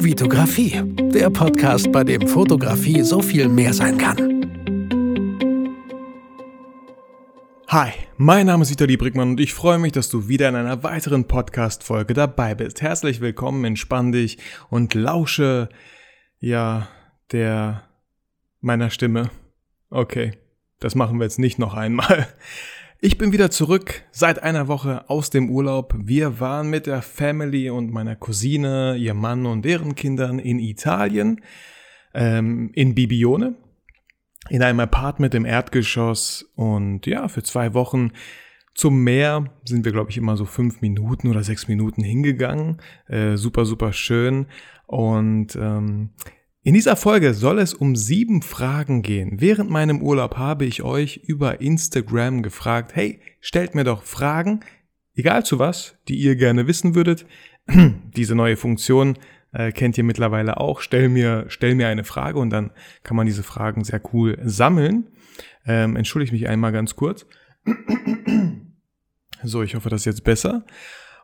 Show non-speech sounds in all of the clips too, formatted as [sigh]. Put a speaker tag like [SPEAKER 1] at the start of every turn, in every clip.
[SPEAKER 1] Vitografie, der Podcast, bei dem Fotografie so viel mehr sein kann.
[SPEAKER 2] Hi, mein Name ist Vitali Brickmann und ich freue mich, dass du wieder in einer weiteren Podcast-Folge dabei bist. Herzlich willkommen, entspann dich und lausche, ja, der meiner Stimme. Okay, das machen wir jetzt nicht noch einmal. Ich bin wieder zurück seit einer Woche aus dem Urlaub. Wir waren mit der Family und meiner Cousine, ihr Mann und deren Kindern in Italien, ähm, in Bibione, in einem Apartment im Erdgeschoss und ja, für zwei Wochen zum Meer sind wir, glaube ich, immer so fünf Minuten oder sechs Minuten hingegangen. Äh, super, super schön. Und ähm, in dieser Folge soll es um sieben Fragen gehen. Während meinem Urlaub habe ich euch über Instagram gefragt, hey, stellt mir doch Fragen, egal zu was, die ihr gerne wissen würdet. [clears throat] Diese neue Funktion äh, kennt ihr mittlerweile auch. Stell mir, stell mir eine Frage und dann kann man diese Fragen sehr cool sammeln. Ähm, entschuldige mich einmal ganz kurz. [clears throat] so, ich hoffe, das ist jetzt besser.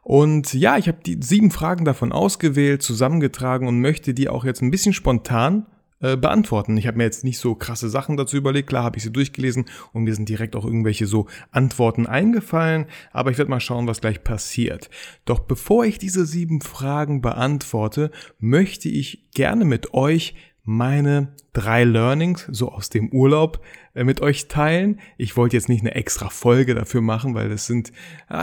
[SPEAKER 2] Und ja, ich habe die sieben Fragen davon ausgewählt, zusammengetragen und möchte die auch jetzt ein bisschen spontan äh, beantworten. Ich habe mir jetzt nicht so krasse Sachen dazu überlegt, klar habe ich sie durchgelesen und mir sind direkt auch irgendwelche so Antworten eingefallen, aber ich werde mal schauen, was gleich passiert. Doch bevor ich diese sieben Fragen beantworte, möchte ich gerne mit euch meine drei Learnings so aus dem Urlaub mit euch teilen. Ich wollte jetzt nicht eine extra Folge dafür machen, weil das sind,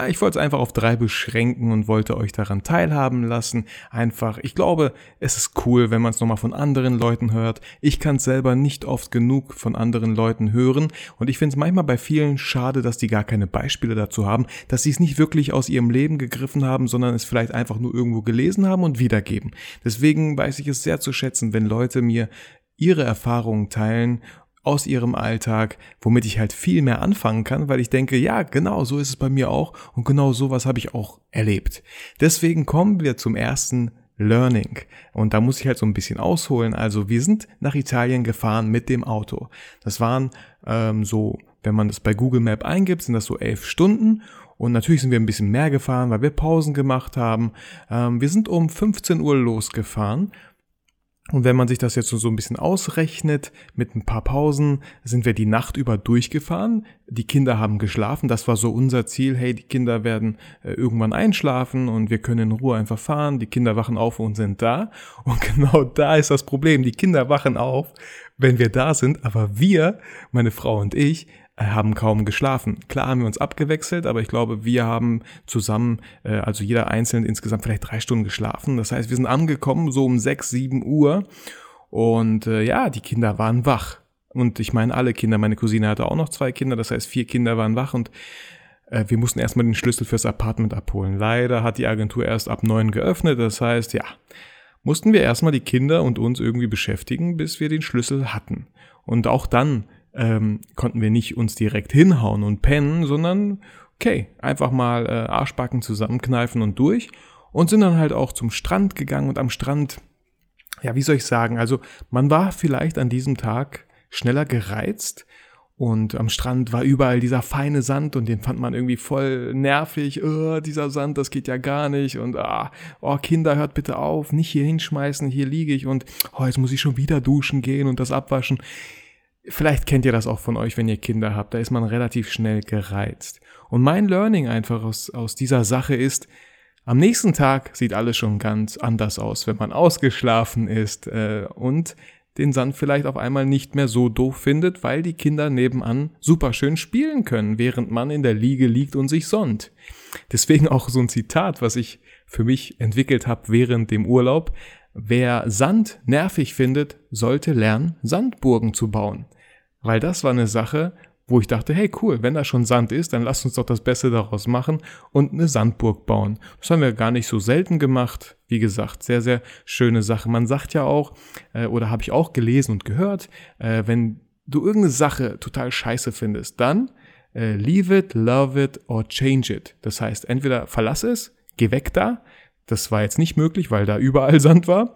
[SPEAKER 2] ich wollte es einfach auf drei beschränken und wollte euch daran teilhaben lassen. Einfach, ich glaube, es ist cool, wenn man es nochmal von anderen Leuten hört. Ich kann es selber nicht oft genug von anderen Leuten hören und ich finde es manchmal bei vielen schade, dass die gar keine Beispiele dazu haben, dass sie es nicht wirklich aus ihrem Leben gegriffen haben, sondern es vielleicht einfach nur irgendwo gelesen haben und wiedergeben. Deswegen weiß ich es sehr zu schätzen, wenn Leute mir ihre Erfahrungen teilen aus ihrem Alltag, womit ich halt viel mehr anfangen kann, weil ich denke, ja, genau so ist es bei mir auch und genau sowas habe ich auch erlebt. Deswegen kommen wir zum ersten Learning. Und da muss ich halt so ein bisschen ausholen. Also wir sind nach Italien gefahren mit dem Auto. Das waren ähm, so, wenn man das bei Google Map eingibt, sind das so elf Stunden. Und natürlich sind wir ein bisschen mehr gefahren, weil wir Pausen gemacht haben. Ähm, wir sind um 15 Uhr losgefahren und wenn man sich das jetzt so ein bisschen ausrechnet, mit ein paar Pausen, sind wir die Nacht über durchgefahren. Die Kinder haben geschlafen. Das war so unser Ziel. Hey, die Kinder werden äh, irgendwann einschlafen und wir können in Ruhe einfach fahren. Die Kinder wachen auf und sind da. [laughs] Und genau da ist das Problem. Die Kinder wachen auf, wenn wir da sind. Aber wir, meine Frau und ich, haben kaum geschlafen. Klar haben wir uns abgewechselt, aber ich glaube, wir haben zusammen, äh, also jeder einzeln insgesamt vielleicht drei Stunden geschlafen. Das heißt, wir sind angekommen so um sechs, sieben Uhr und äh, ja, die Kinder waren wach. Und ich meine alle Kinder, meine Cousine hatte auch noch zwei Kinder, das heißt vier Kinder waren wach und äh, wir mussten erstmal den Schlüssel fürs Apartment abholen. Leider hat die Agentur erst ab neun geöffnet, das heißt, ja, mussten wir erstmal die Kinder und uns irgendwie beschäftigen, bis wir den Schlüssel hatten. Und auch dann ähm, konnten wir nicht uns direkt hinhauen und pennen, sondern okay, einfach mal äh, Arschbacken zusammenkneifen und durch und sind dann halt auch zum Strand gegangen und am Strand, ja, wie soll ich sagen, also man war vielleicht an diesem Tag schneller gereizt und am Strand war überall dieser feine Sand und den fand man irgendwie voll nervig. Oh, dieser Sand, das geht ja gar nicht. Und ah, oh, Kinder, hört bitte auf, nicht hier hinschmeißen, hier liege ich und oh, jetzt muss ich schon wieder duschen gehen und das abwaschen. Vielleicht kennt ihr das auch von euch, wenn ihr Kinder habt. Da ist man relativ schnell gereizt. Und mein Learning einfach aus, aus dieser Sache ist, am nächsten Tag sieht alles schon ganz anders aus, wenn man ausgeschlafen ist äh, und den Sand vielleicht auf einmal nicht mehr so doof findet, weil die Kinder nebenan super schön spielen können, während man in der Liege liegt und sich sonnt. Deswegen auch so ein Zitat, was ich für mich entwickelt habe während dem Urlaub. Wer Sand nervig findet, sollte lernen, Sandburgen zu bauen. Weil das war eine Sache, wo ich dachte, hey cool, wenn da schon Sand ist, dann lass uns doch das Beste daraus machen und eine Sandburg bauen. Das haben wir gar nicht so selten gemacht. Wie gesagt, sehr, sehr schöne Sache. Man sagt ja auch, äh, oder habe ich auch gelesen und gehört, äh, wenn du irgendeine Sache total scheiße findest, dann äh, leave it, love it or change it. Das heißt, entweder verlass es, geh weg da, das war jetzt nicht möglich, weil da überall [laughs] Sand war.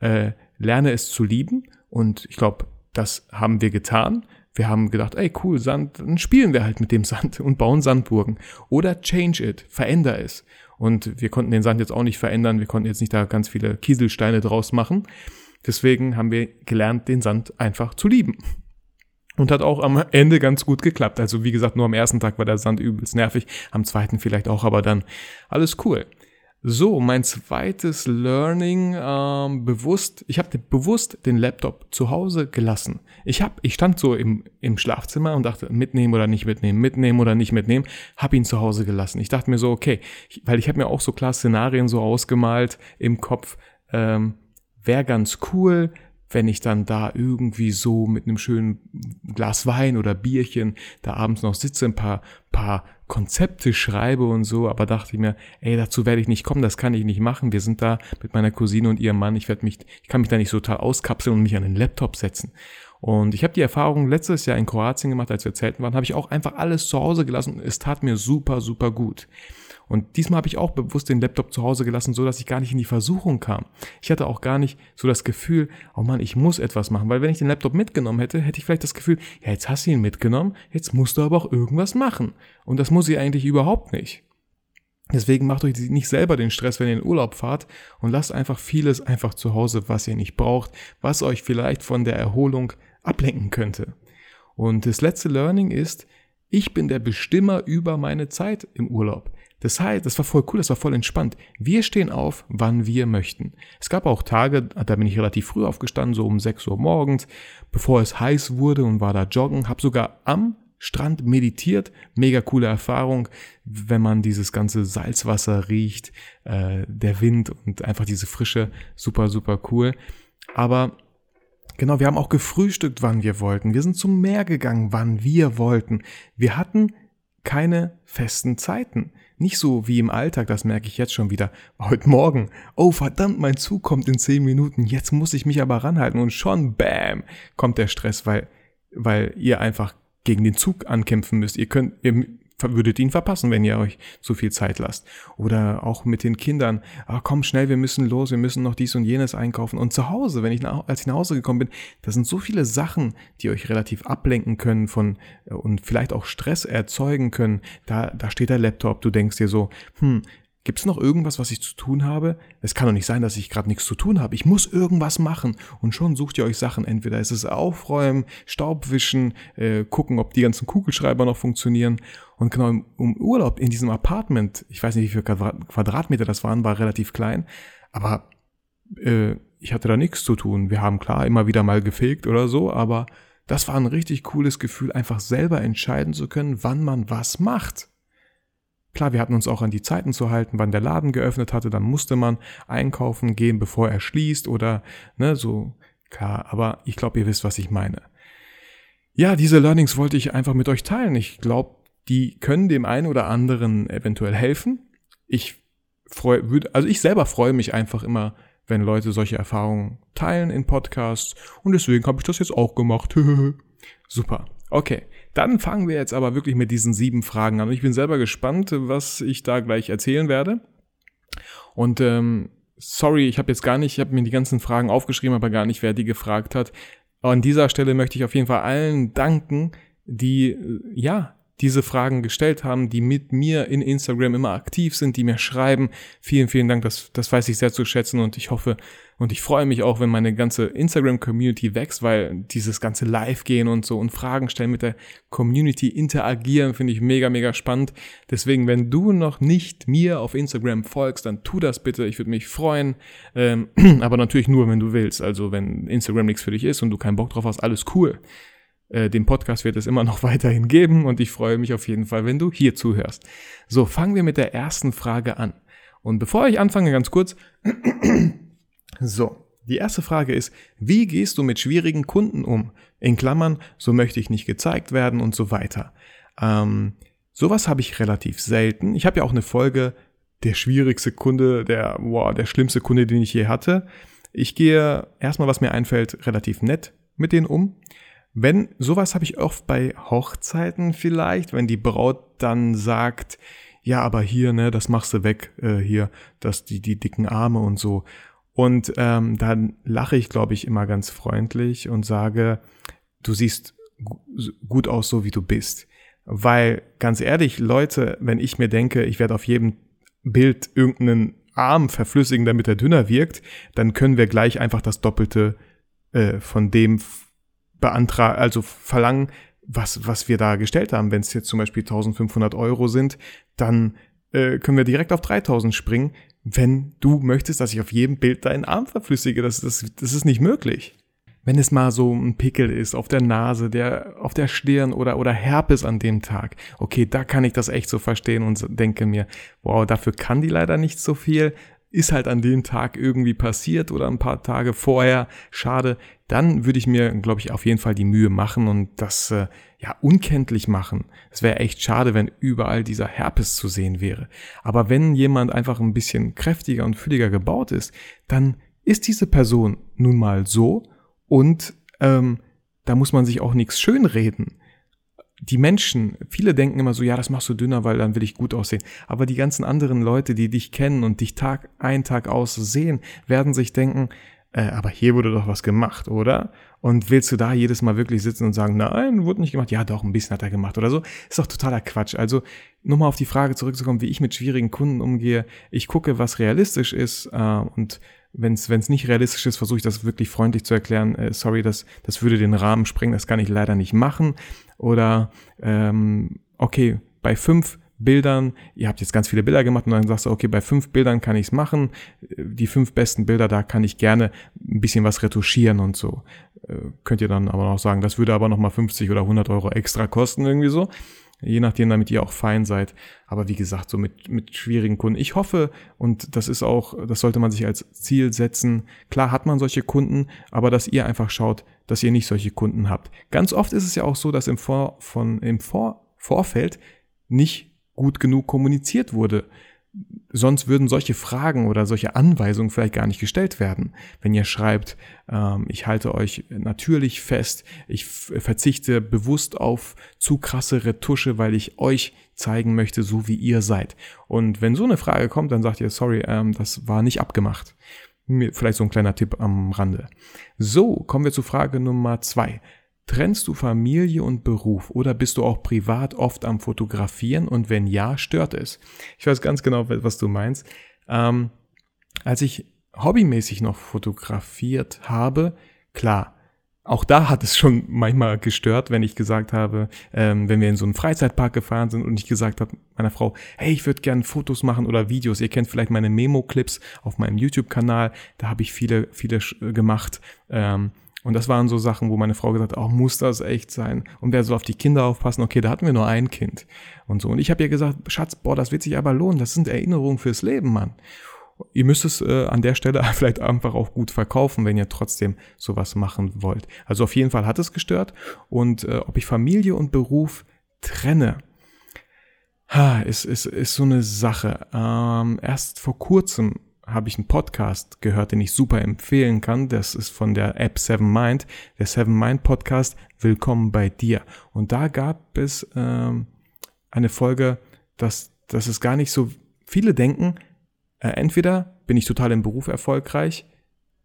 [SPEAKER 2] Äh, lerne es zu lieben und ich glaube, das haben wir getan. Wir haben gedacht, ey cool, Sand, dann spielen wir halt mit dem [laughs] Sand und bauen Sandburgen. Oder change it, veränder es. Und wir konnten den Sand jetzt auch nicht verändern, wir konnten jetzt nicht da ganz viele Kieselsteine draus machen. Deswegen haben wir gelernt, den Sand einfach zu lieben. Und hat auch am Ende ganz gut geklappt. Also wie gesagt, nur am ersten Tag war der Sand übelst nervig, am zweiten vielleicht auch, aber dann alles cool. So, mein zweites Learning ähm, bewusst. Ich habe bewusst den Laptop zu Hause gelassen. Ich hab, ich stand so im, im Schlafzimmer und dachte, mitnehmen oder nicht mitnehmen, mitnehmen oder nicht mitnehmen. Hab ihn zu Hause gelassen. Ich dachte mir so, okay, ich, weil ich habe mir auch so klar Szenarien so ausgemalt im Kopf. Ähm, Wäre ganz cool, wenn ich dann da irgendwie so mit einem schönen Glas Wein oder Bierchen da abends noch sitze, ein paar, paar Konzepte schreibe und so, aber dachte ich mir, ey, dazu werde ich nicht kommen, das kann ich nicht machen. Wir sind da mit meiner Cousine und ihrem Mann, ich werde mich, ich kann mich da nicht total auskapseln und mich an den Laptop setzen. Und ich habe die Erfahrung letztes Jahr in Kroatien gemacht, als wir zelten waren, habe ich auch einfach alles zu Hause gelassen und es tat mir super, super gut. Und diesmal habe ich auch bewusst den Laptop zu Hause gelassen, so dass ich gar nicht in die Versuchung kam. Ich hatte auch gar nicht so das Gefühl, oh Mann, ich muss etwas machen, weil wenn ich den Laptop mitgenommen hätte, hätte ich vielleicht das Gefühl, ja, jetzt hast du ihn mitgenommen, jetzt musst du aber auch irgendwas machen. Und das muss ich eigentlich überhaupt nicht. Deswegen macht euch nicht selber den Stress, wenn ihr in Urlaub fahrt und lasst einfach vieles einfach zu Hause, was ihr nicht braucht, was euch vielleicht von der Erholung ablenken könnte. Und das letzte Learning ist, ich bin der Bestimmer über meine Zeit im Urlaub. Das heißt, das war voll cool, das war voll entspannt. Wir stehen auf, wann wir möchten. Es gab auch Tage, da bin ich relativ früh aufgestanden, so um 6 Uhr morgens, bevor es heiß wurde und war da joggen, habe sogar am Strand meditiert. Mega coole Erfahrung, wenn man dieses ganze Salzwasser riecht, äh, der Wind und einfach diese Frische, super, super cool. Aber genau, wir haben auch gefrühstückt, wann wir wollten. Wir sind zum Meer gegangen, wann wir wollten. Wir hatten keine festen Zeiten. Nicht so wie im Alltag, das merke ich jetzt schon wieder. Heute Morgen, oh verdammt, mein Zug kommt in zehn Minuten, jetzt muss ich mich aber ranhalten und schon, bam, kommt der Stress, weil, weil ihr einfach gegen den Zug ankämpfen müsst. Ihr könnt, ihr würdet ihn verpassen, wenn ihr euch zu viel Zeit lasst. Oder auch mit den Kindern, ah, komm schnell, wir müssen los, wir müssen noch dies und jenes einkaufen. Und zu Hause, wenn ich nach, als ich nach Hause gekommen bin, da sind so viele Sachen, die euch relativ ablenken können von äh, und vielleicht auch Stress erzeugen können. Da, da steht der Laptop, du denkst dir so, hm, Gibt es noch irgendwas, was ich zu tun habe? Es kann doch nicht sein, dass ich gerade nichts zu tun habe. Ich muss irgendwas machen. Und schon sucht ihr euch Sachen. Entweder ist es Aufräumen, Staubwischen, äh, gucken, ob die ganzen Kugelschreiber noch funktionieren. Und genau im, im Urlaub in diesem Apartment, ich weiß nicht, wie viele Quadratmeter das waren, war relativ klein. Aber äh, ich hatte da nichts zu tun. Wir haben klar immer wieder mal gefegt oder so, aber das war ein richtig cooles Gefühl, einfach selber entscheiden zu können, wann man was macht. Klar, wir hatten uns auch an die Zeiten zu halten, wann der Laden geöffnet hatte, dann musste man einkaufen gehen, bevor er schließt oder ne, so klar, aber ich glaube, ihr wisst, was ich meine. Ja, diese Learnings wollte ich einfach mit euch teilen. Ich glaube, die können dem einen oder anderen eventuell helfen. Ich freue, also ich selber freue mich einfach immer, wenn Leute solche Erfahrungen teilen in Podcasts und deswegen habe ich das jetzt auch gemacht. [laughs] Super. Okay, dann fangen wir jetzt aber wirklich mit diesen sieben Fragen an. Ich bin selber gespannt, was ich da gleich erzählen werde. Und ähm, sorry, ich habe jetzt gar nicht, ich habe mir die ganzen Fragen aufgeschrieben, aber gar nicht, wer die gefragt hat. An dieser Stelle möchte ich auf jeden Fall allen danken, die äh, ja diese Fragen gestellt haben, die mit mir in Instagram immer aktiv sind, die mir schreiben. Vielen, vielen Dank, das, das weiß ich sehr zu schätzen und ich hoffe und ich freue mich auch, wenn meine ganze Instagram-Community wächst, weil dieses ganze Live-Gehen und so und Fragen stellen mit der Community interagieren, finde ich mega, mega spannend. Deswegen, wenn du noch nicht mir auf Instagram folgst, dann tu das bitte, ich würde mich freuen. Ähm, [clears throat] aber natürlich nur, wenn du willst. Also wenn Instagram nichts für dich ist und du keinen Bock drauf hast, alles cool. Äh, den Podcast wird es immer noch [laughs] weiterhin geben und ich freue mich auf jeden Fall, wenn du hier zuhörst. So, fangen wir mit der ersten Frage an. Und bevor ich anfange, ganz kurz. [clears throat] so, die erste Frage ist, wie gehst du mit schwierigen Kunden um? In Klammern, so möchte ich nicht gezeigt werden und so weiter. Ähm, sowas habe ich relativ selten. Ich habe ja auch eine Folge, der schwierigste Kunde, der, wow, der schlimmste Kunde, den ich je hatte. Ich gehe erstmal, was mir einfällt, relativ nett mit denen um. Wenn, sowas habe ich oft bei Hochzeiten vielleicht, wenn die Braut dann sagt, ja, aber hier, ne, das machst du weg, äh, hier, dass die, die dicken Arme und so. Und ähm, dann lache ich, glaube ich, immer ganz freundlich und sage, du siehst gut aus, so wie du bist. Weil ganz ehrlich, Leute, wenn ich mir denke, ich werde auf jedem Bild irgendeinen Arm verflüssigen, damit er dünner wirkt, dann können wir gleich einfach das Doppelte äh, von dem beantragen, also verlangen, was, was wir da gestellt haben. Wenn es jetzt zum Beispiel 1500 Euro sind, dann äh, können wir direkt auf 3000 springen, wenn du möchtest, dass ich auf jedem Bild deinen Arm verflüssige. Das, das, das ist nicht möglich wenn es mal so ein Pickel ist auf der Nase, der auf der Stirn oder oder Herpes an dem Tag. Okay, da kann ich das echt so verstehen und denke mir, wow, dafür kann die leider nicht so viel. Ist halt an dem Tag irgendwie passiert oder ein paar Tage vorher. Schade. Dann würde ich mir, glaube ich, auf jeden Fall die Mühe machen und das äh, ja unkenntlich machen. Es wäre echt schade, wenn überall dieser Herpes zu sehen wäre. Aber wenn jemand einfach ein bisschen kräftiger und fülliger gebaut ist, dann ist diese Person nun mal so und ähm, da muss man sich auch nichts schönreden. Die Menschen, viele denken immer so, ja, das machst du dünner, weil dann will ich gut aussehen. Aber die ganzen anderen Leute, die dich kennen und dich Tag ein, Tag aus sehen, werden sich denken, äh, aber hier wurde doch was gemacht, oder? Und willst du da jedes Mal wirklich sitzen und sagen, nein, wurde nicht gemacht? Ja, doch, ein bisschen hat er gemacht oder so. Ist doch totaler Quatsch. Also, nur mal auf die Frage zurückzukommen, wie ich mit schwierigen Kunden umgehe. Ich gucke, was realistisch ist äh, und wenn es nicht realistisch ist, versuche ich das wirklich freundlich zu erklären. Äh, sorry, das, das würde den Rahmen sprengen, das kann ich leider nicht machen. Oder ähm, okay, bei fünf Bildern, ihr habt jetzt ganz viele Bilder gemacht und dann sagst du, okay, bei fünf Bildern kann ich es machen. Die fünf besten Bilder, da kann ich gerne ein bisschen was retuschieren und so. Äh, könnt ihr dann aber noch sagen, das würde aber nochmal 50 oder 100 Euro extra kosten irgendwie so je nachdem, damit ihr auch fein seid. Aber wie gesagt, so mit, mit schwierigen Kunden. Ich hoffe, und das ist auch, das sollte man sich als Ziel setzen. Klar hat man solche Kunden, aber dass ihr einfach schaut, dass ihr nicht solche Kunden habt. Ganz oft ist es ja auch so, dass im, Vor, von, im Vor, Vorfeld nicht gut genug kommuniziert wurde. Sonst würden solche Fragen oder solche Anweisungen vielleicht gar nicht gestellt werden. Wenn ihr schreibt, ähm, ich halte euch natürlich fest, ich verzichte bewusst auf zu krasse Retusche, weil ich euch zeigen möchte, so wie ihr seid. Und wenn so eine Frage kommt, dann sagt ihr, sorry, ähm, das war nicht abgemacht. Vielleicht so ein kleiner Tipp am Rande. So, kommen wir zu Frage Nummer zwei. Trennst du Familie und Beruf oder bist du auch privat oft am Fotografieren und wenn ja, stört es? Ich weiß ganz genau, was du meinst. Ähm, als ich hobbymäßig noch fotografiert habe, klar, auch da hat es schon manchmal gestört, wenn ich gesagt habe, ähm, wenn wir in so einen Freizeitpark gefahren sind und ich gesagt habe meiner Frau, hey, ich würde gerne Fotos machen oder Videos. Ihr kennt vielleicht meine Memo-Clips auf meinem YouTube-Kanal, da habe ich viele, viele gemacht. Ähm, und das waren so Sachen, wo meine Frau gesagt hat, oh, muss das echt sein? Und wer soll auf die Kinder aufpassen? Okay, da hatten wir nur ein Kind. Und so. Und ich habe ihr gesagt, Schatz, boah, das wird sich aber lohnen. Das sind Erinnerungen fürs Leben, Mann. Ihr müsst es äh, an der Stelle [laughs] vielleicht einfach auch gut verkaufen, wenn ihr trotzdem sowas machen wollt. Also auf jeden Fall hat es gestört. Und äh, ob ich Familie und Beruf trenne, ha, ist, ist, ist so eine Sache. Ähm, erst vor kurzem habe ich einen Podcast gehört, den ich super empfehlen kann. Das ist von der App Seven Mind, der Seven Mind Podcast. Willkommen bei dir. Und da gab es ähm, eine Folge, dass, dass es gar nicht so viele denken, äh, entweder bin ich total im Beruf erfolgreich,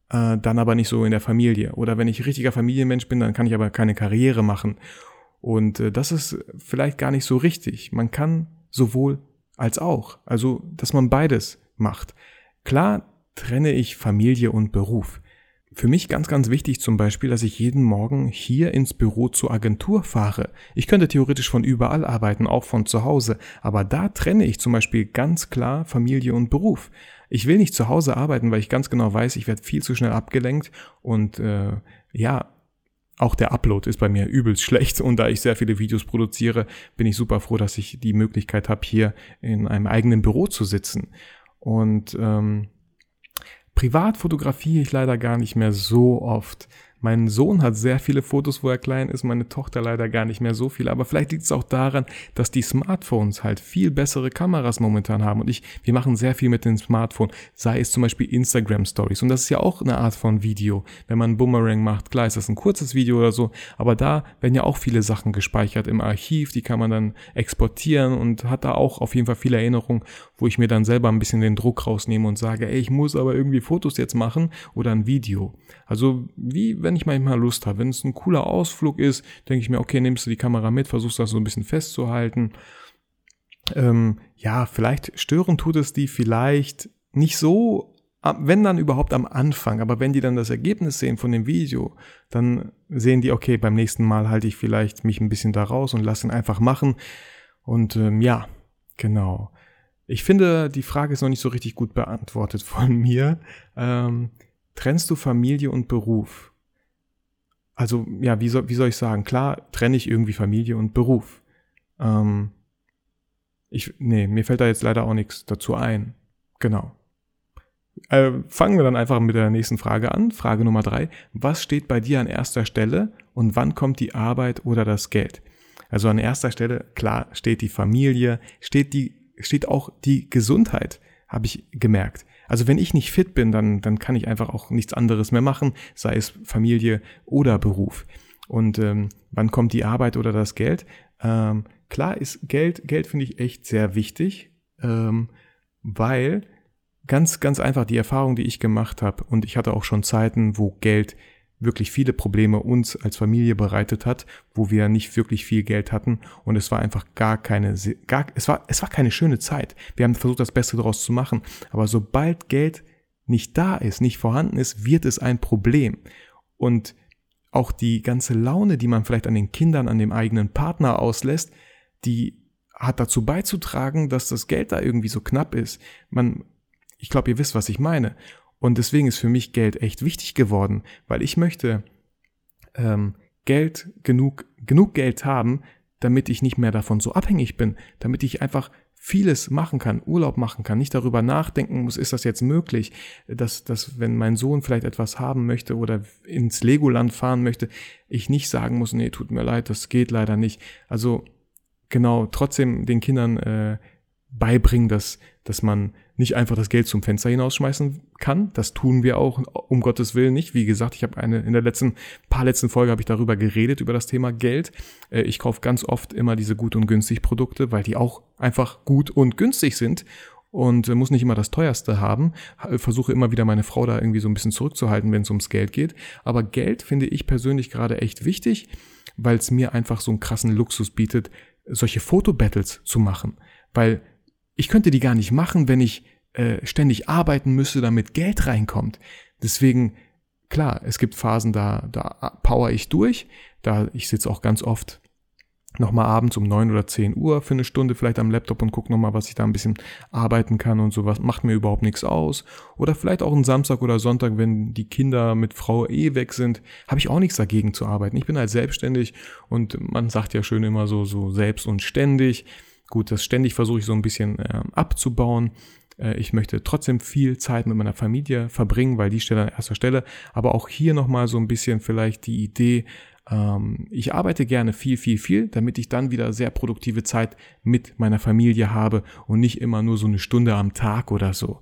[SPEAKER 2] äh, dann aber nicht so in der Familie. Oder wenn ich richtiger Familienmensch bin, dann kann ich aber keine Karriere machen. Und äh, das ist vielleicht gar nicht so richtig. Man kann sowohl als auch. Also, dass man beides macht. Klar trenne ich Familie und Beruf. Für mich ganz, ganz wichtig zum Beispiel, dass ich jeden Morgen hier ins Büro zur Agentur fahre. Ich könnte theoretisch von überall arbeiten, auch von zu Hause, aber da trenne ich zum Beispiel ganz klar Familie und Beruf. Ich will nicht zu Hause arbeiten, weil ich ganz genau weiß, ich werde viel zu schnell abgelenkt und äh, ja, auch der Upload ist bei mir übelst schlecht und da ich sehr viele Videos produziere, bin ich super froh, dass ich die Möglichkeit habe, hier in einem eigenen Büro zu sitzen. Und ähm, privat fotografiere ich leider gar nicht mehr so oft. Mein Sohn hat sehr viele Fotos, wo er klein ist, meine Tochter leider gar nicht mehr so viel. Aber vielleicht liegt es auch daran, dass die Smartphones halt viel bessere Kameras momentan haben. Und ich, wir machen sehr viel mit dem Smartphone, sei es zum Beispiel Instagram Stories. Und das ist ja auch eine Art von Video. Wenn man Boomerang macht, klar ist das ein kurzes Video oder so, aber da werden ja auch viele Sachen gespeichert im Archiv, die kann man dann exportieren und hat da auch auf jeden Fall viele Erinnerungen, wo ich mir dann selber ein bisschen den Druck rausnehme und sage, ey, ich muss aber irgendwie Fotos jetzt machen oder ein Video. Also wie wenn wenn ich manchmal Lust habe, wenn es ein cooler Ausflug ist, denke ich mir, okay, nimmst du die Kamera mit, versuchst das so ein bisschen festzuhalten. Ähm, ja, vielleicht stören tut es die vielleicht nicht so wenn dann überhaupt am Anfang, aber wenn die dann das Ergebnis sehen von dem Video, dann sehen die, okay, beim nächsten Mal halte ich vielleicht mich ein bisschen da raus und lasse ihn einfach machen. Und ähm, ja, genau. Ich finde, die Frage ist noch nicht so richtig gut beantwortet von [laughs] mir. Ähm, trennst du Familie und Beruf? Also, ja, wie soll, wie soll ich sagen? Klar, trenne ich irgendwie Familie und Beruf. Ähm, ich, nee, mir fällt da jetzt leider auch nichts dazu ein. Genau. Äh, fangen wir dann einfach mit der nächsten Frage an. Frage Nummer drei. Was steht bei dir an erster Stelle und wann kommt die Arbeit oder das Geld? Also an erster Stelle, klar, steht die Familie, steht die, steht auch die Gesundheit, habe ich gemerkt. Also wenn ich nicht fit bin, dann, dann kann ich einfach auch nichts anderes mehr machen, sei es Familie oder Beruf. Und ähm, wann kommt die Arbeit oder das Geld? Ähm, klar ist Geld, Geld finde ich echt sehr wichtig, ähm, weil ganz, ganz einfach die Erfahrung, die ich gemacht habe, und ich hatte auch schon Zeiten, wo Geld wirklich viele Probleme uns als Familie bereitet hat, wo wir nicht wirklich viel Geld hatten und es war einfach gar keine, gar, es war, es war keine schöne Zeit. Wir haben versucht, das Beste daraus zu machen, aber sobald Geld nicht da ist, nicht vorhanden ist, wird es ein Problem. Und auch die ganze Laune, die man vielleicht an den Kindern, an dem eigenen Partner auslässt, die hat dazu beizutragen, dass das Geld da irgendwie so knapp ist. Man ich glaube, ihr wisst, was ich meine. Und deswegen ist für mich Geld echt wichtig geworden, weil ich möchte ähm, Geld genug, genug Geld haben, damit ich nicht mehr davon so abhängig bin, damit ich einfach vieles machen kann, Urlaub machen kann, nicht darüber nachdenken muss, ist das jetzt möglich, dass, dass wenn mein Sohn vielleicht etwas haben möchte oder ins Legoland fahren möchte, ich nicht sagen muss, nee, tut mir leid, das geht leider nicht. Also genau, trotzdem den Kindern äh, beibringen, dass, dass man nicht einfach das Geld zum Fenster hinausschmeißen kann. Das tun wir auch um Gottes Willen nicht. Wie gesagt, ich habe eine in der letzten paar letzten Folge habe ich darüber geredet über das Thema Geld. Äh, ich kaufe ganz oft immer diese gut und günstig Produkte, weil die auch einfach gut und günstig sind und äh, muss nicht immer das teuerste haben. Versuche immer wieder meine Frau da irgendwie so ein bisschen zurückzuhalten, wenn es ums Geld geht. Aber Geld finde ich persönlich gerade echt wichtig, weil es mir einfach so einen krassen Luxus bietet, solche Fotobattles zu machen. Weil ich könnte die gar nicht machen, wenn ich äh, ständig arbeiten müsste, damit Geld reinkommt. Deswegen, klar, es gibt Phasen, da, da power ich durch. Da ich sitze auch ganz oft nochmal abends um neun oder zehn Uhr für eine Stunde vielleicht am Laptop und gucke nochmal, was ich da ein bisschen arbeiten kann und sowas. Macht mir überhaupt nichts aus. Oder vielleicht auch einen Samstag oder Sonntag, wenn die Kinder mit Frau eh weg sind, habe ich auch nichts dagegen zu arbeiten. Ich bin halt selbstständig und man sagt ja schön immer so, so selbst und ständig. Gut, das ständig versuche ich so ein bisschen äh, abzubauen. Äh, ich möchte trotzdem viel Zeit mit meiner Familie verbringen, weil die steht an erster Stelle. Aber auch hier nochmal so ein bisschen vielleicht die Idee, ähm, ich arbeite gerne viel, viel, viel, damit ich dann wieder sehr produktive Zeit mit meiner Familie habe und nicht immer nur so eine Stunde am Tag oder so.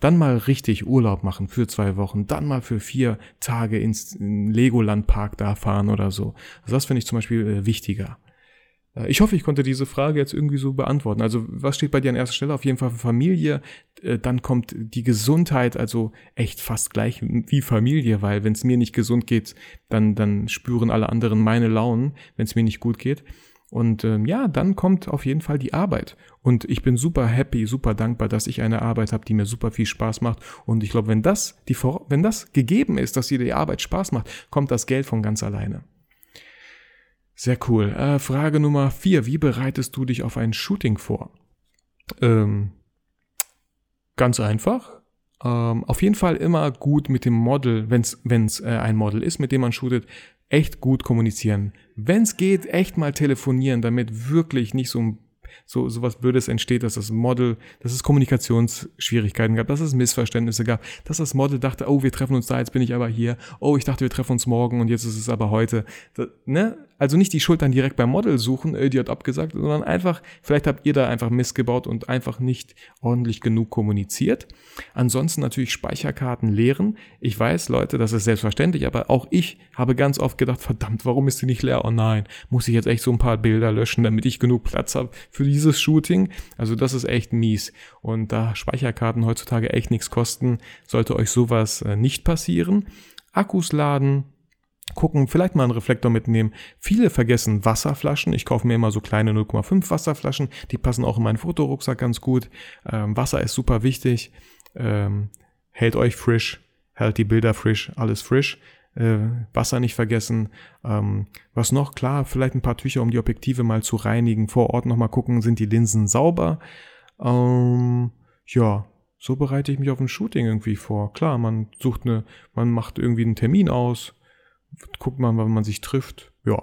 [SPEAKER 2] Dann mal richtig Urlaub machen für zwei Wochen, dann mal für vier Tage ins in Legoland Park da fahren oder so. Also das finde ich zum Beispiel äh, wichtiger. Äh, ich hoffe, ich konnte diese Frage jetzt irgendwie so beantworten. Also was steht bei dir an erster Stelle? Auf jeden Fall Familie. Äh, dann kommt die Gesundheit, also echt fast gleich wie Familie, weil wenn es mir nicht gesund geht, dann, dann spüren alle anderen meine Launen, wenn es mir nicht gut geht. Und ähm, ja, dann kommt auf jeden Fall die Arbeit. Und ich bin super happy, super dankbar, dass ich eine Arbeit habe, die mir super viel Spaß macht. Und ich glaube, wenn das, die, wenn das gegeben ist, dass dir die Arbeit Spaß macht, kommt das Geld von ganz alleine. Sehr cool. Äh, Frage Nummer vier. Wie bereitest du dich auf ein Shooting vor? Ähm, ganz einfach. Ähm, auf jeden Fall immer gut mit dem Model, wenn es äh, ein Model ist, mit dem man shootet, echt gut kommunizieren. Wenn es geht, echt mal telefonieren, damit wirklich nicht so ein so, so was Blödes entsteht, dass das Model, dass es Kommunikationsschwierigkeiten gab, dass es Missverständnisse gab, dass das Model dachte, oh, wir treffen uns da, jetzt bin ich aber hier, oh, ich dachte, wir treffen uns morgen und jetzt ist es aber heute. Das, ne? Also nicht die Schuld dann direkt beim Model suchen, äh, die hat abgesagt, sondern einfach, vielleicht habt ihr da einfach Mist gebaut und einfach nicht ordentlich genug kommuniziert. Ansonsten natürlich Speicherkarten leeren. Ich weiß, Leute, das ist selbstverständlich, aber auch ich habe ganz oft gedacht, verdammt, warum ist sie nicht leer? Oh nein, muss ich jetzt echt so ein paar Bilder löschen, damit ich genug Platz habe für dieses Shooting? Also das ist echt mies. Und da Speicherkarten heutzutage echt nichts kosten, sollte euch sowas äh, nicht passieren. Akkus laden, gucken, vielleicht mal einen Reflektor mitnehmen. Viele vergessen Wasserflaschen. Ich kaufe mir immer so kleine 0,5 Wasserflaschen. Die passen auch in meinen Fotorucksack ganz gut. Ähm, Wasser ist super wichtig. Ähm, hält euch frisch, hält die Bilder frisch, alles frisch. Äh, Wasser nicht vergessen. Ähm, was noch? Klar, vielleicht ein paar Tücher, um die Objektive mal zu reinigen. Vor Ort nochmal gucken, sind die Linsen sauber. Ähm, ja, so bereite ich mich auf ein Shooting irgendwie vor. Klar, man sucht eine, man macht irgendwie einen Termin aus, guckt mal, wann man sich trifft. Ja,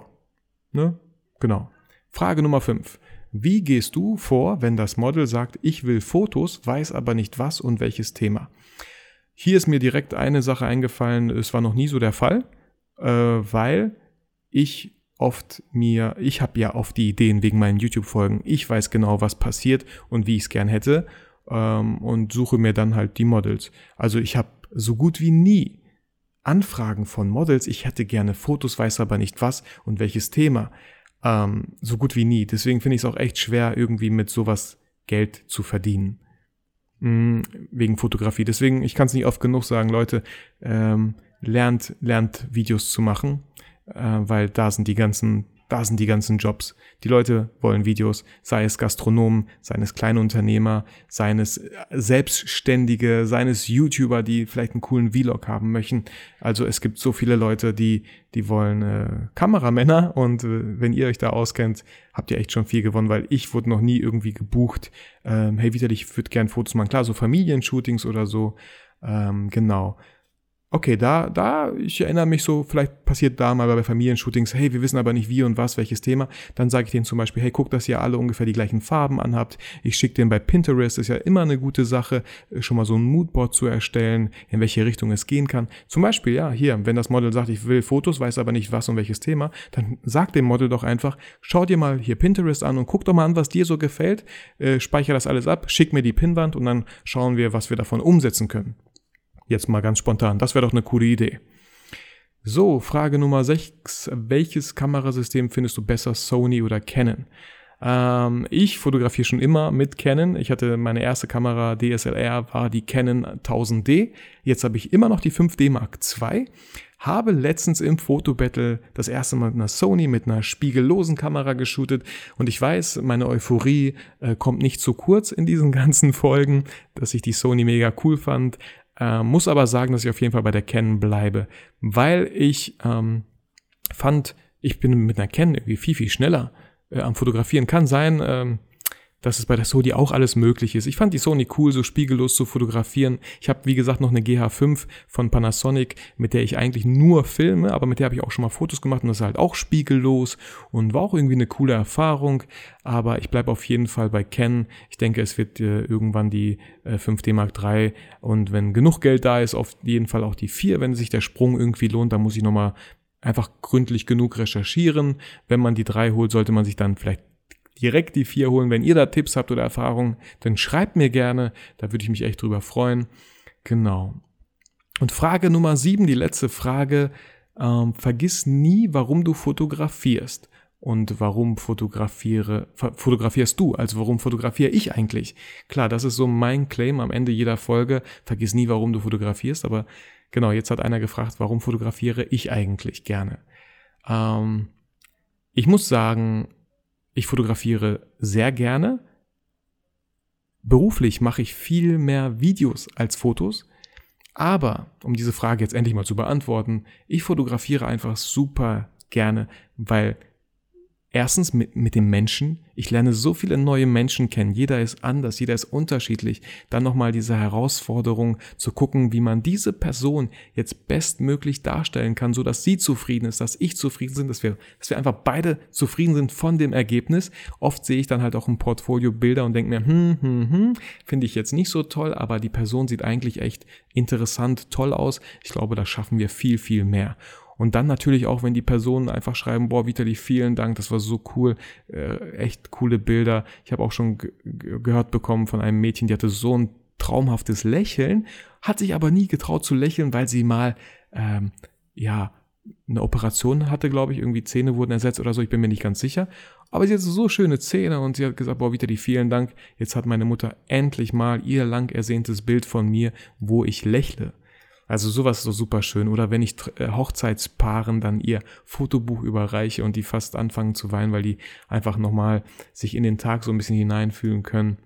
[SPEAKER 2] ne? Genau. Frage Nummer 5. Wie gehst du vor, wenn das Model sagt, ich will Fotos, weiß aber nicht was und welches Thema? Hier ist mir direkt eine Sache eingefallen, es war noch nie so der Fall, äh, weil ich oft mir, ich habe ja oft die Ideen wegen meinen YouTube-Folgen, ich weiß genau, was passiert und wie ich es gern hätte ähm, und suche mir dann halt die Models. Also ich habe so gut wie nie Anfragen von Models, ich hätte gerne Fotos, weiß aber nicht was und welches Thema. Ähm, so gut wie nie. Deswegen finde ich es auch echt schwer, irgendwie mit sowas Geld zu verdienen. Mhm, wegen Fotografie. Deswegen, ich kann es nicht oft genug sagen, Leute, ähm, lernt, lernt Videos zu machen, äh, weil da sind die ganzen da sind die ganzen Jobs. Die Leute wollen Videos, sei es Gastronomen, sei es Kleinunternehmer, sei es äh, Selbstständige, sei es YouTuber, die vielleicht einen coolen Vlog haben möchten. Also es gibt so viele Leute, die, die wollen äh, Kameramänner und äh, wenn ihr euch da auskennt, habt ihr echt schon viel gewonnen, weil ich wurde noch nie irgendwie gebucht. Ähm, hey, wieder, ich würde gern Fotos machen. Klar, so Familienshootings oder so. Ähm, genau okay, da, da, ich erinnere mich so, vielleicht passiert da mal bei Familienshootings, hey, wir wissen aber nicht wie und was, welches Thema. Dann sage ich denen zum Beispiel, hey, guck, dass ihr alle ungefähr die gleichen Farben anhabt. Ich schicke denen bei Pinterest, ist ja immer eine gute Sache, schon mal so ein Moodboard zu erstellen, in welche Richtung es gehen kann. Zum Beispiel, ja, hier, wenn das Model sagt, ich will Fotos, weiß aber nicht was und welches Thema, dann sag dem Model doch einfach, schau dir mal hier Pinterest an und guck doch mal an, was dir so gefällt, äh, speicher das alles ab, schick mir die Pinwand und dann schauen wir, was wir davon umsetzen können. Jetzt mal ganz spontan. Das wäre doch eine coole Idee. So, Frage Nummer 6. Welches Kamerasystem findest du besser, Sony oder Canon? Ähm, ich fotografiere schon immer mit Canon. Ich hatte meine erste Kamera DSLR war die Canon 1000D. Jetzt habe ich immer noch die 5D Mark II. Habe letztens im Fotobattle das erste Mal mit einer Sony mit einer spiegellosen Kamera geshootet und ich weiß, meine Euphorie äh, kommt nicht zu kurz in diesen [laughs] ganzen Folgen, dass ich die Sony mega cool fand. Äh, muss aber sagen, dass ich auf jeden Fall bei der Canon bleibe, weil ich ähm, fand, ich bin mit einer Canon irgendwie viel, viel schneller äh, am Fotografieren. Kann sein, ähm, dass es bei der Sony auch alles möglich ist. Ich fand die Sony cool, so spiegellos zu fotografieren. Ich habe, wie gesagt, noch eine GH5 von Panasonic, mit der ich eigentlich nur filme, aber mit der habe ich auch schon mal Fotos gemacht und das ist halt auch spiegellos und war auch irgendwie eine coole Erfahrung. Aber ich bleibe auf jeden Fall bei Canon. Ich denke, es wird äh, irgendwann die äh, 5D Mark III und wenn genug Geld da ist, auf jeden Fall auch die 4, wenn sich der Sprung irgendwie lohnt, dann muss ich nochmal einfach gründlich genug recherchieren. Wenn man die 3 holt, sollte man sich dann vielleicht direkt die vier holen. Wenn ihr da Tipps habt oder Erfahrungen, dann schreibt mir gerne. Da würde ich mich echt drüber freuen. Genau. Und Frage Nummer sieben, die letzte Frage. Ähm, vergiss nie, warum du fotografierst. Und warum fotografiere, fotografierst du? Also warum fotografiere ich eigentlich? Klar, das ist so mein Claim am Ende jeder Folge. Vergiss nie, warum du fotografierst. Aber genau, jetzt hat einer gefragt, warum fotografiere ich eigentlich gerne? Ähm, ich muss sagen, ich fotografiere sehr gerne. Beruflich mache ich viel mehr Videos als Fotos. Aber, um diese Frage jetzt endlich mal zu beantworten, ich fotografiere einfach super gerne, weil Erstens mit, mit dem Menschen. Ich lerne so viele neue Menschen kennen. Jeder ist anders, jeder ist unterschiedlich. Dann nochmal diese Herausforderung zu gucken, wie man diese Person jetzt bestmöglich darstellen kann, so dass sie zufrieden ist, dass ich zufrieden bin, dass wir, dass wir einfach beide zufrieden sind von dem Ergebnis. Oft sehe ich dann halt auch im Portfolio Bilder und denke mir, hm, hm, hm, finde ich jetzt nicht so toll, aber die Person sieht eigentlich echt interessant, toll aus. Ich glaube, da schaffen wir viel, viel mehr. Und dann natürlich auch, wenn die Personen einfach schreiben, boah, Vitali, vielen Dank, das war so cool, äh, echt coole Bilder. Ich habe auch schon gehört bekommen von einem Mädchen, die hatte so ein traumhaftes Lächeln, hat sich aber nie getraut zu lächeln, weil sie mal, ähm, ja, eine Operation hatte, glaube ich, irgendwie Zähne wurden ersetzt oder so, ich bin mir nicht ganz sicher. Aber sie hat so schöne Zähne und sie hat gesagt, boah, Vitali, vielen Dank. Jetzt hat meine Mutter endlich mal ihr lang ersehntes Bild von mir, wo ich lächle. Also sowas so super schön. Oder wenn ich äh, Hochzeitspaaren dann ihr Fotobuch überreiche und die fast anfangen zu weinen, weil die einfach nochmal sich in den Tag so ein bisschen hineinfühlen können.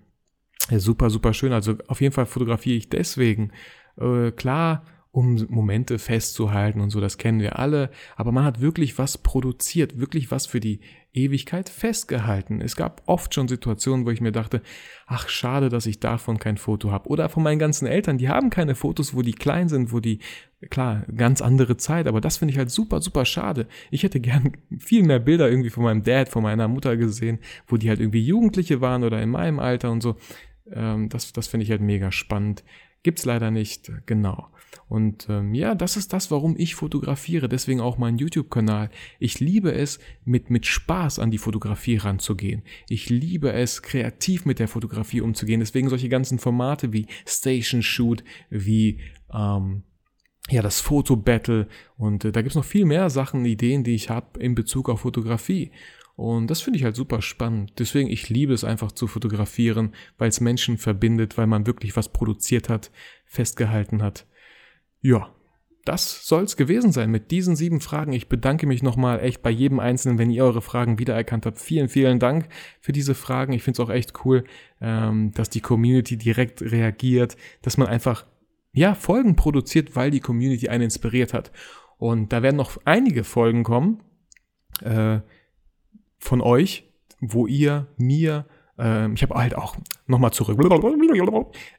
[SPEAKER 2] Ja, super, super schön. Also auf jeden Fall fotografiere ich deswegen. Äh, klar, um Momente festzuhalten und so, das kennen wir alle, aber man hat wirklich was produziert, wirklich was für die Ewigkeit festgehalten. Es gab oft schon Situationen, wo ich mir dachte, ach schade, dass ich davon kein Foto habe. Oder von meinen ganzen Eltern, die haben keine Fotos, wo die klein sind, wo die, klar, ganz andere Zeit, aber das finde ich halt super, super schade. Ich hätte gern [laughs] viel mehr Bilder irgendwie von meinem Dad, von meiner Mutter gesehen, wo die halt irgendwie Jugendliche waren oder in meinem Alter und so. Ähm, das das finde ich halt mega spannend. Gibt's leider nicht, genau. Und ähm, ja, das ist das, warum ich fotografiere. Deswegen auch mein YouTube-Kanal. Ich liebe es, mit, mit Spaß an die Fotografie ranzugehen. Ich liebe es, kreativ mit der Fotografie umzugehen. Deswegen solche ganzen Formate wie Station Shoot, wie ähm, ja, das Foto-Battle und äh, da gibt's noch viel mehr Sachen, Ideen, die ich habe in Bezug auf Fotografie. Und das finde ich halt super spannend. Deswegen, ich liebe es einfach zu fotografieren, weil es Menschen verbindet, weil man wirklich was produziert hat, festgehalten hat. Ja, das soll's gewesen sein mit diesen sieben Fragen. Ich bedanke mich nochmal echt bei jedem Einzelnen, wenn ihr eure Fragen wiedererkannt habt. Vielen, vielen Dank für diese Fragen. Ich finde es auch echt cool, ähm, dass die Community direkt reagiert, dass man einfach, ja, Folgen produziert, weil die Community einen inspiriert hat. Und da werden noch einige Folgen kommen äh, von euch, wo ihr mir ähm, ich habe halt auch nochmal zurück.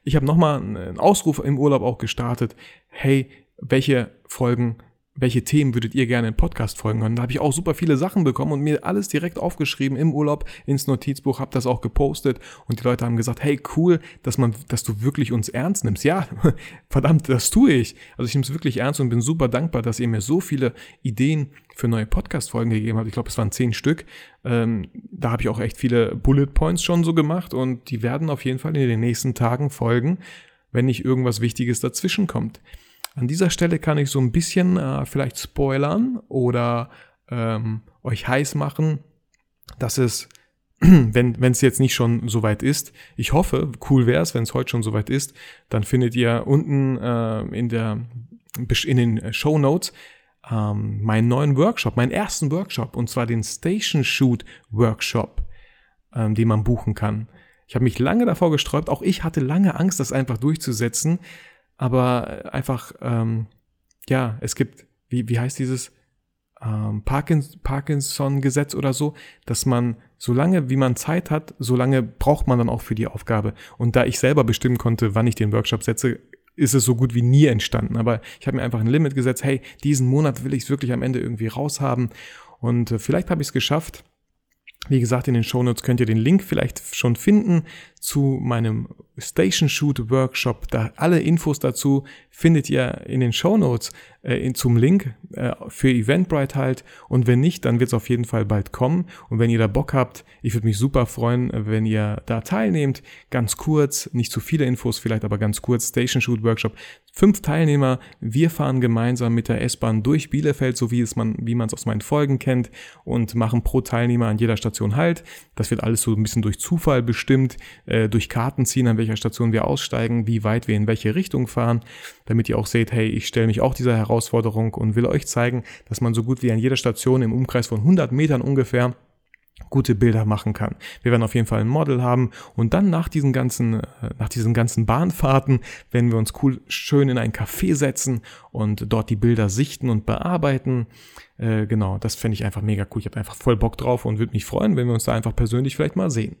[SPEAKER 2] Ich habe nochmal einen Ausruf im Urlaub auch gestartet. Hey, welche Folgen welche Themen würdet ihr gerne in Podcast folgen können? Da habe ich auch super viele Sachen bekommen und mir alles direkt aufgeschrieben im Urlaub ins Notizbuch, habe das auch gepostet und die Leute haben gesagt, hey cool, dass man, dass du wirklich uns ernst nimmst. Ja, [laughs] verdammt, das tue ich. Also ich nehme es wirklich ernst und bin super dankbar, dass ihr mir so viele Ideen für neue Podcast-Folgen gegeben habt. Ich glaube, es waren zehn Stück. Ähm, da habe ich auch echt viele Bullet Points schon so gemacht und die werden auf jeden Fall in den nächsten Tagen folgen, wenn nicht irgendwas Wichtiges dazwischen kommt. An dieser Stelle kann ich so ein bisschen äh, vielleicht spoilern oder ähm, euch heiß machen, dass es, [clears throat] wenn es jetzt nicht schon soweit ist, ich hoffe, cool wäre es, wenn es heute schon soweit ist, dann findet ihr unten äh, in, der, in den Show Notes ähm, meinen neuen Workshop, meinen ersten Workshop, und zwar den Station Shoot Workshop, ähm, den man buchen kann. Ich habe mich lange davor gesträubt, auch ich hatte lange Angst, das einfach durchzusetzen, aber einfach, ähm, ja, es gibt, wie, wie heißt dieses ähm, Parkinson-Gesetz oder so, dass man, solange wie man Zeit hat, solange braucht man dann auch für die Aufgabe. Und da ich selber bestimmen konnte, wann ich den Workshop setze, ist es so gut wie nie entstanden. Aber ich habe mir einfach ein Limit gesetzt, hey, diesen Monat will ich es wirklich am Ende irgendwie raushaben. Und äh, vielleicht habe ich es geschafft. Wie gesagt, in den Shownotes könnt ihr den Link vielleicht schon finden zu meinem Station Shoot Workshop. Da alle Infos dazu findet ihr in den Show Notes äh, in, zum Link äh, für Eventbrite halt. Und wenn nicht, dann wird es auf jeden Fall bald kommen. Und wenn ihr da Bock habt, ich würde mich super freuen, wenn ihr da teilnehmt. Ganz kurz, nicht zu viele Infos vielleicht, aber ganz kurz. Station Shoot Workshop. Fünf Teilnehmer. Wir fahren gemeinsam mit der S-Bahn durch Bielefeld, so wie es man, wie man es aus meinen Folgen kennt, und machen pro Teilnehmer an jeder Station halt. Das wird alles so ein bisschen durch Zufall bestimmt, äh, durch Karten ziehen, an welcher Station wir aussteigen, wie weit wir in welche Richtung fahren, damit ihr auch seht, hey, ich stelle mich auch dieser Herausforderung und will euch zeigen, dass man so gut wie an jeder Station im Umkreis von 100 Metern ungefähr gute Bilder machen kann. Wir werden auf jeden Fall ein Model haben und dann nach diesen ganzen, äh, nach diesen ganzen Bahnfahrten werden wir uns cool schön in ein Café setzen und dort die Bilder sichten und bearbeiten. Äh, genau, das fände ich einfach mega cool. Ich habe einfach voll Bock drauf und würde mich freuen, wenn wir uns da einfach persönlich vielleicht mal sehen.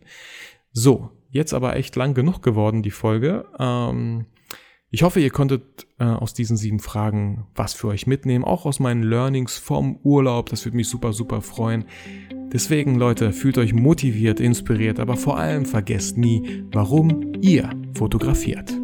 [SPEAKER 2] So, jetzt aber echt lang genug geworden, die Folge. Ähm, ich hoffe, ihr konntet äh, aus diesen sieben Fragen was für euch mitnehmen, auch aus meinen Learnings vom Urlaub. Das würde mich super, super freuen. Deswegen, Leute, fühlt euch motiviert, inspiriert, aber vor allem vergesst nie, warum ihr fotografiert.